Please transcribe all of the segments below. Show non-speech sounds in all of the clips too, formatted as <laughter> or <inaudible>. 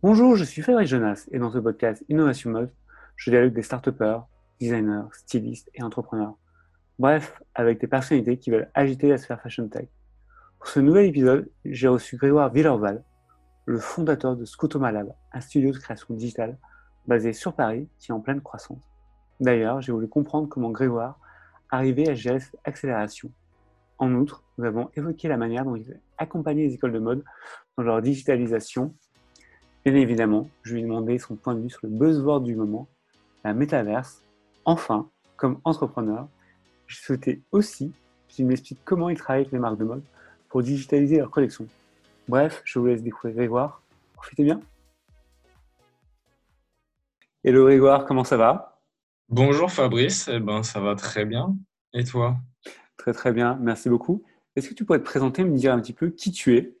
Bonjour, je suis Frédéric Jonas et dans ce podcast Innovation Mode, je dialogue des start designers, stylistes et entrepreneurs. Bref, avec des personnalités qui veulent agiter la sphère fashion tech. Pour ce nouvel épisode, j'ai reçu Grégoire Villerval, le fondateur de Scotoma Lab, un studio de création digitale basé sur Paris qui est en pleine croissance. D'ailleurs, j'ai voulu comprendre comment Grégoire arrivait à gérer cette accélération. En outre, nous avons évoqué la manière dont il accompagnait les écoles de mode dans leur digitalisation Bien évidemment, je lui ai demandé son point de vue sur le buzzword du moment, la métaverse. Enfin, comme entrepreneur, je souhaitais aussi qu'il m'explique comment il travaille avec les marques de mode pour digitaliser leur collection. Bref, je vous laisse découvrir Grégoire. Profitez bien. Hello Grégoire, comment ça va? Bonjour Fabrice, eh ben, ça va très bien. Et toi? Très très bien, merci beaucoup. Est-ce que tu pourrais te présenter, me dire un petit peu qui tu es?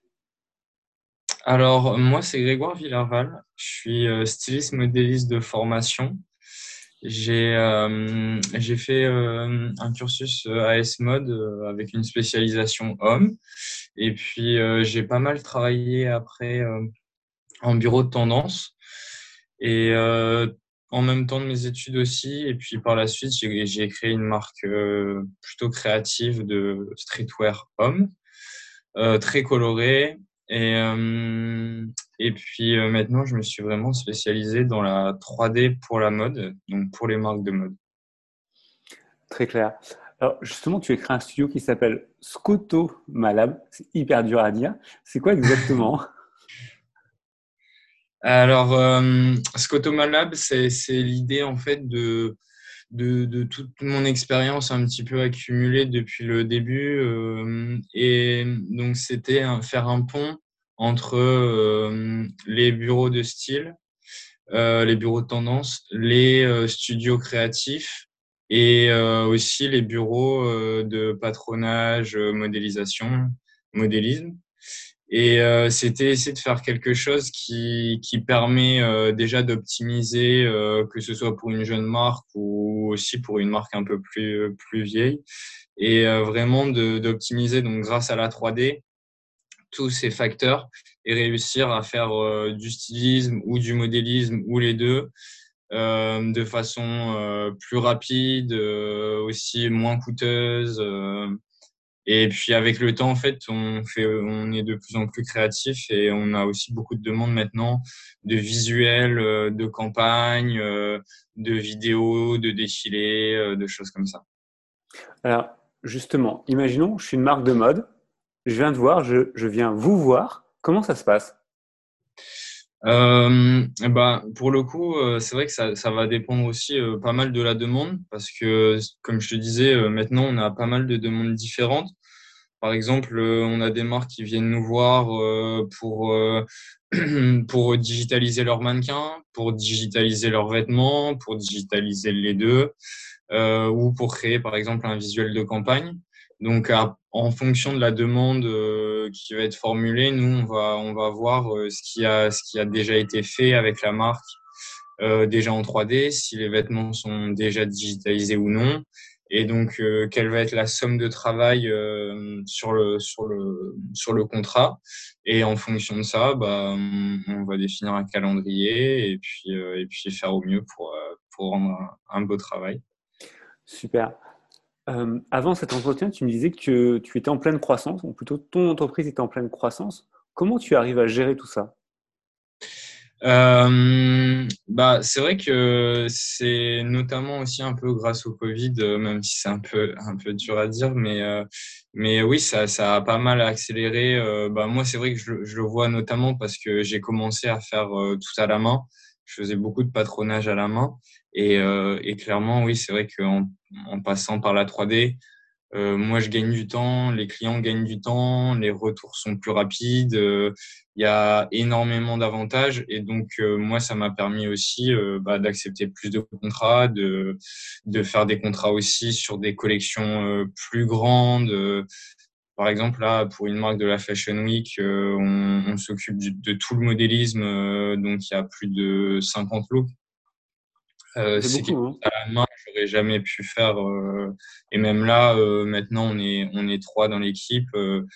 Alors, moi, c'est Grégoire Villarval. Je suis euh, styliste modéliste de formation. J'ai euh, fait euh, un cursus AS Mode avec une spécialisation homme. Et puis, j'ai pas mal travaillé après en bureau de tendance. Et en même temps de mes études aussi. Et puis, par la suite, j'ai créé une marque plutôt créative de streetwear homme, très colorée et, euh, et puis euh, maintenant, je me suis vraiment spécialisé dans la 3D pour la mode, donc pour les marques de mode. Très clair. Alors justement, tu as créé un studio qui s'appelle Scoto Malab. C'est hyper dur à dire. C'est quoi exactement? <laughs> <laughs> Alors, euh, Scoto Malab, c'est l'idée en fait de, de, toute mon expérience un petit peu accumulée depuis le début. Euh, et donc, c'était faire un pont entre euh, les bureaux de style, euh, les bureaux de tendance, les studios créatifs et aussi les bureaux de patronage, modélisation, modélisme. Et euh, c'était essayer de faire quelque chose qui, qui permet euh, déjà d'optimiser, euh, que ce soit pour une jeune marque ou aussi pour une marque un peu plus, plus vieille, et vraiment d'optimiser donc grâce à la 3D tous ces facteurs et réussir à faire du stylisme ou du modélisme ou les deux de façon plus rapide, aussi moins coûteuse et puis avec le temps, en fait, on, fait, on est de plus en plus créatif et on a aussi beaucoup de demandes maintenant de visuels, euh, de campagnes, euh, de vidéos, de défilés, euh, de choses comme ça. Alors justement, imaginons, je suis une marque de mode, je viens de voir, je, je viens vous voir. Comment ça se passe? Euh, bah, pour le coup, c'est vrai que ça, ça, va dépendre aussi pas mal de la demande parce que, comme je te disais, maintenant on a pas mal de demandes différentes. Par exemple, euh, on a des marques qui viennent nous voir euh, pour, euh, <clears throat> pour digitaliser leurs mannequins, pour digitaliser leurs vêtements, pour digitaliser les deux, ou pour créer par exemple un visuel de campagne. Donc, en fonction de la demande qui va être formulée, nous, on va, on va voir ce, qui a, ce qui a déjà été fait avec la marque, déjà en 3D, si les vêtements sont déjà digitalisés ou non, et donc euh, quelle va être la somme de travail euh, sur le sur le sur le contrat. Et en fonction de ça bah on, va définir un calendrier et puis euh, et puis faire au mieux pour pour rendre un, beau travail. Super. Avant cet entretien tu me disais que tu étais en pleine croissance ou plutôt ton entreprise était en pleine croissance. Comment tu arrives à gérer tout ça? Euh, bah, c'est vrai que c'est notamment aussi un peu grâce au Covid, euh, même si c'est un peu, un peu dur à dire, mais, euh, mais oui, ça, ça a pas mal accéléré. Euh, bah, moi, c'est vrai que je, je, le vois notamment parce que j'ai commencé à faire tout à la main. Je faisais beaucoup de patronage à la main. Et, et clairement, oui, c'est vrai qu'en en passant par la 3D, euh, moi, je gagne du temps, les clients gagnent du temps, les retours sont plus rapides. Euh, il y a énormément d'avantages et donc euh, moi, ça m'a permis aussi bah, d'accepter plus de contrats, de, de faire des contrats aussi sur des collections plus grandes. Par exemple, là, pour une marque de la Fashion Week, on, on s'occupe de tout le modélisme, donc il y a plus de 50 looks. C'est beaucoup, hein. à la main j'aurais jamais pu faire. Euh, et même là, euh, maintenant, on est, on est trois dans l'équipe. Euh,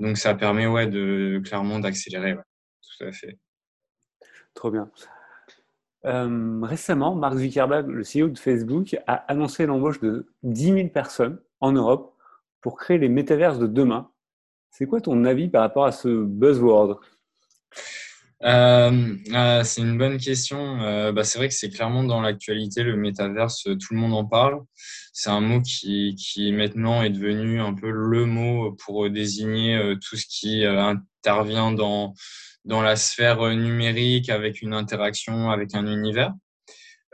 donc, ça permet ouais, de, clairement d'accélérer. tout à fait. Trop bien. Euh, récemment, Mark Zuckerberg, le CEO de Facebook, a annoncé l'embauche de 10 000 personnes en Europe pour créer les métaverses de demain. C'est quoi ton avis par rapport à ce buzzword? Euh, euh, c'est une bonne question. Euh, bah, c'est vrai que c'est clairement dans l'actualité, le métaverse, tout le monde en parle. C'est un mot qui, qui maintenant est devenu un peu le mot pour désigner tout ce qui intervient dans, dans la sphère numérique avec une interaction avec un univers.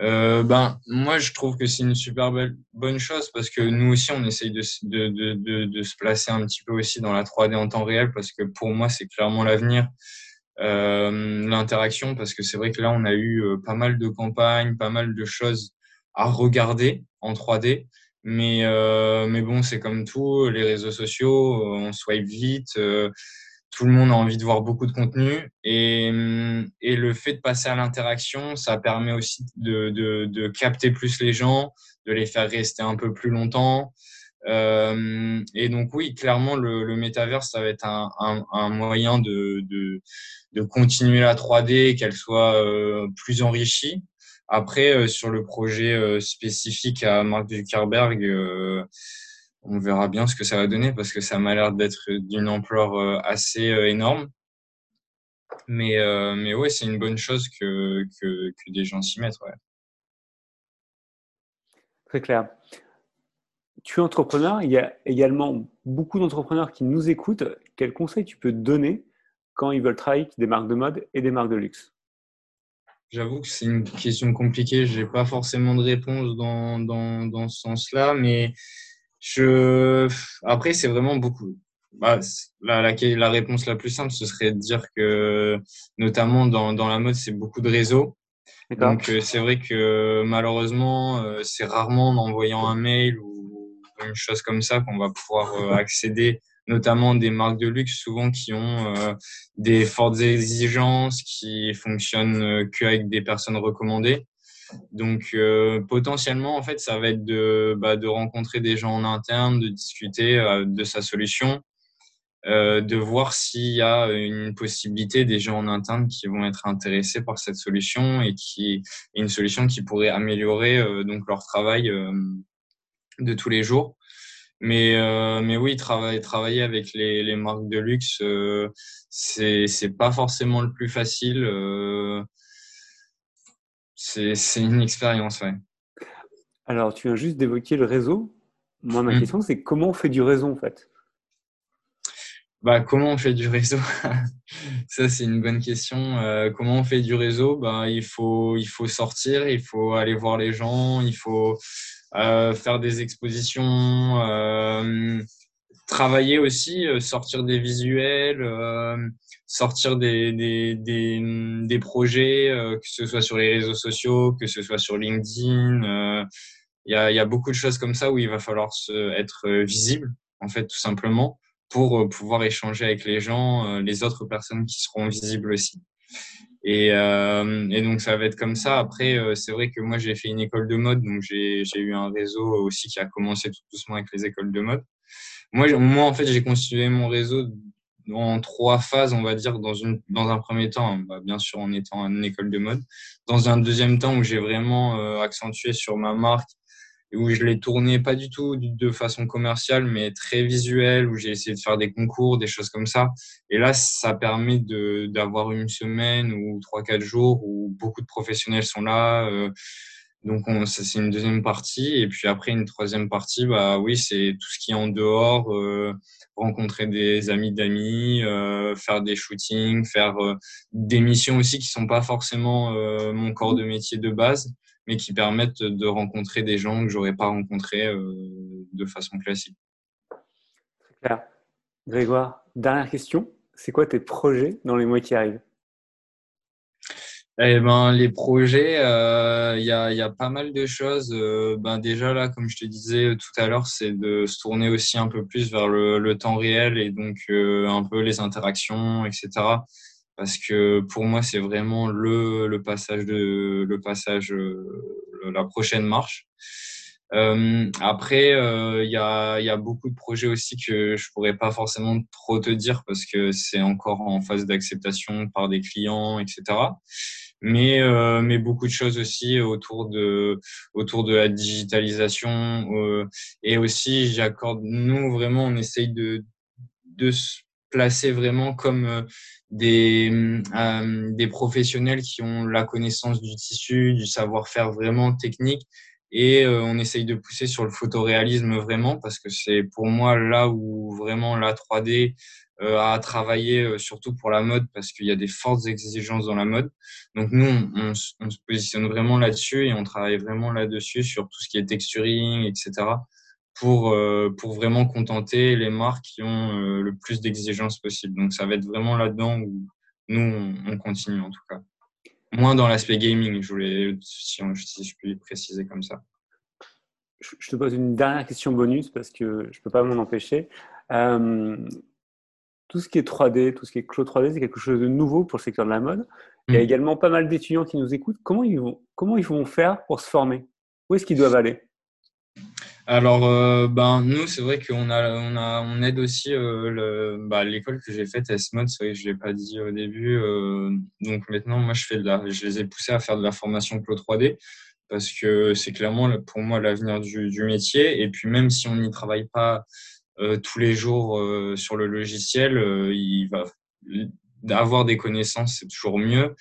Euh, ben, moi, je trouve que c'est une super belle, bonne chose parce que nous aussi, on essaye de, de, de, de, se placer un petit peu aussi dans la 3D en temps réel parce que pour moi, c'est clairement l'avenir euh, l'interaction parce que c'est vrai que là on a eu euh, pas mal de campagnes, pas mal de choses à regarder en 3D. Mais, euh, mais bon, c'est comme tout, les réseaux sociaux, euh, on swipe vite, euh, tout le monde a envie de voir beaucoup de contenu. Et, et le fait de passer à l'interaction, ça permet aussi de, de, de, capter plus les gens, de les faire rester un peu plus longtemps. Euh, et donc oui, clairement, le, le métaverse, ça va être un, un, un moyen de, de, de, continuer la 3D, qu'elle soit euh, plus enrichie. Après, euh, sur le projet euh, spécifique à Mark Zuckerberg, euh, on verra bien ce que ça va donner parce que ça m'a l'air d'être d'une ampleur assez énorme. Mais, mais ouais, c'est une bonne chose que, que, que des gens s'y mettent. Ouais. Très clair tu es entrepreneur, il y a également beaucoup d'entrepreneurs qui nous écoutent. Quels conseils tu peux donner quand ils veulent travailler avec des marques de mode et des marques de luxe? J'avoue que c'est une question compliquée. Je n'ai pas forcément de réponse dans, dans, dans ce sens-là, mais je... après, c'est vraiment beaucoup. Bah, la, la, la, réponse la plus simple, ce serait de dire que, notamment dans, dans la mode, c'est beaucoup de réseaux. Donc, euh, c'est vrai que malheureusement, euh, c'est rarement en envoyant un mail ou une chose comme ça qu'on va pouvoir euh, accéder notamment des marques de luxe souvent qui ont euh, des fortes exigences, qui fonctionnent euh, qu'avec des personnes recommandées. Donc potentiellement, en fait, ça va être de, bah, de rencontrer des gens en interne, de discuter de sa solution, de voir s'il y a une possibilité des gens en interne qui vont être intéressés par cette solution et qui une solution qui pourrait améliorer donc leur travail de tous les jours. Mais, euh, mais oui, travailler, travailler avec les, les marques de luxe, euh, c'est pas forcément le plus facile. Euh, c'est une expérience, ouais. Alors, tu viens juste d'évoquer le réseau. Moi, ma mmh. question, c'est comment on fait du réseau, en fait? Bah, comment on fait du réseau? <laughs> Ça, c'est une bonne question. Euh, comment on fait du réseau? Bah, il, faut, il faut sortir, il faut aller voir les gens, il faut euh, faire des expositions, euh, travailler aussi, euh, sortir des visuels, sortir des, des, des, des projets, que ce soit sur les réseaux sociaux, que ce soit sur LinkedIn. Il y, a, y a beaucoup de choses comme ça où il va falloir se, être visible, en fait, tout simplement, pour pouvoir échanger avec les gens, les autres personnes qui seront visibles aussi. Et, euh, et, donc ça va être comme ça. Après, euh, c'est vrai que moi j'ai fait une école de mode, donc j'ai eu un réseau aussi qui a commencé tout doucement avec les écoles de mode. Moi, moi en fait, j'ai constitué mon réseau en trois phases, on va dire, dans, une, dans un premier temps, bah, bien sûr en étant une école de mode. Dans un deuxième temps où j'ai vraiment euh, accentué sur ma marque où je l'ai tourné pas du tout de façon commerciale, mais très visuelle, où j'ai essayé de faire des concours, des choses comme ça. Et là, ça permet d'avoir une semaine ou trois, quatre jours où beaucoup de professionnels sont là. Euh, donc, c'est une deuxième partie. Et puis après, une troisième partie, bah oui, c'est tout ce qui est en dehors, euh, rencontrer des amis d'amis, euh, faire des shootings, faire euh, des missions aussi qui sont pas forcément euh, mon corps de métier de base mais qui permettent de rencontrer des gens que j'aurais pas rencontrés de façon classique. Très clair. Grégoire, dernière question. C'est quoi tes projets dans les mois qui arrivent? Eh ben, les projets, euh, il y, a, y, a, pas mal de choses. Euh, ben, déjà, là, comme je te disais tout à l'heure, c'est de se tourner aussi un peu plus vers le, le temps réel et donc un peu les interactions, etc parce que pour moi c'est vraiment le, le passage de le passage euh, la prochaine marche. Euh, après il euh, y, a, y a beaucoup de projets aussi que je pourrais pas forcément trop te dire parce que c'est encore en phase d'acceptation par des clients etc mais euh, mais beaucoup de choses aussi autour de autour de la digitalisation euh, et aussi j'accorde nous vraiment on essaye de de se placer vraiment comme euh, des euh, des professionnels qui ont la connaissance du tissu du savoir-faire vraiment technique et euh, on essaye de pousser sur le photoréalisme vraiment parce que c'est pour moi là où vraiment la 3D euh, à travailler, euh, surtout pour la mode, parce qu'il y a des fortes exigences dans la mode. Donc nous, on, se positionne vraiment là-dessus et on travaille vraiment là-dessus sur tout ce qui est texturing, etc. pour euh, pour vraiment contenter les marques qui ont le plus d'exigences possible. Donc ça va être vraiment là-dedans où nous on, on, continue en tout cas. Moins dans l'aspect gaming, je voulais si, je puis préciser comme ça. Je te pose une dernière question bonus parce que je peux pas m'en empêcher. Euh, tout ce qui est 3D, tout ce qui est clos 3D, c'est quelque chose de nouveau pour le secteur de la mode. Il y a mm. également pas mal d'étudiants qui nous écoutent. Comment ils vont, comment ils vont faire pour se former? Où est-ce qu'ils doivent aller? Alors, euh, ben, nous, c'est vrai qu'on a, on a, on aide aussi euh, bah, l'école que j'ai faite, S-Mode, c'est vrai que je l'ai pas dit au début. Euh, donc maintenant, moi, je fais de la, je les ai poussés à faire de la formation Clos 3D parce que c'est clairement pour moi l'avenir du, du, métier. Et puis même si on n'y travaille pas tous les jours euh, sur le logiciel, euh, il va avoir des connaissances, c'est toujours mieux.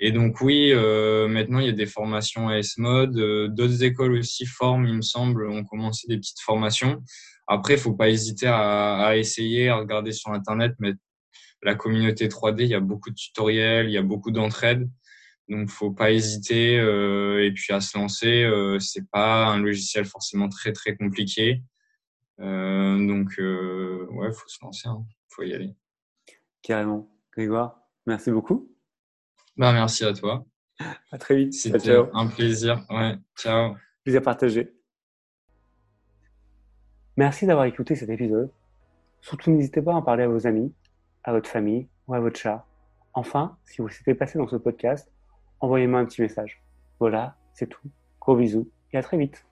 Et donc oui, maintenant il y a des formations à S-Mode, d'autres écoles aussi forment, il me semble, ont commencé des petites formations. Après, il faut pas hésiter à, à, essayer, à regarder sur Internet, mais la communauté 3D, il y a beaucoup de tutoriels, il y a beaucoup d'entraide. Donc, faut pas hésiter euh, et puis à se lancer. Euh, c'est pas un logiciel forcément très très compliqué. Euh, donc, euh, ouais, faut se lancer, hein. faut y aller. Carrément. Grégoire, merci beaucoup. Bah, merci à toi. À très vite. C'était un plaisir. Ouais, ciao. Plaisir partagé. Merci d'avoir écouté cet épisode. Surtout, n'hésitez pas à en parler à vos amis, à votre famille ou à votre chat. Enfin, si vous s'était passé dans ce podcast, envoyez-moi un petit message. Voilà, c'est tout. Gros bisous et à très vite.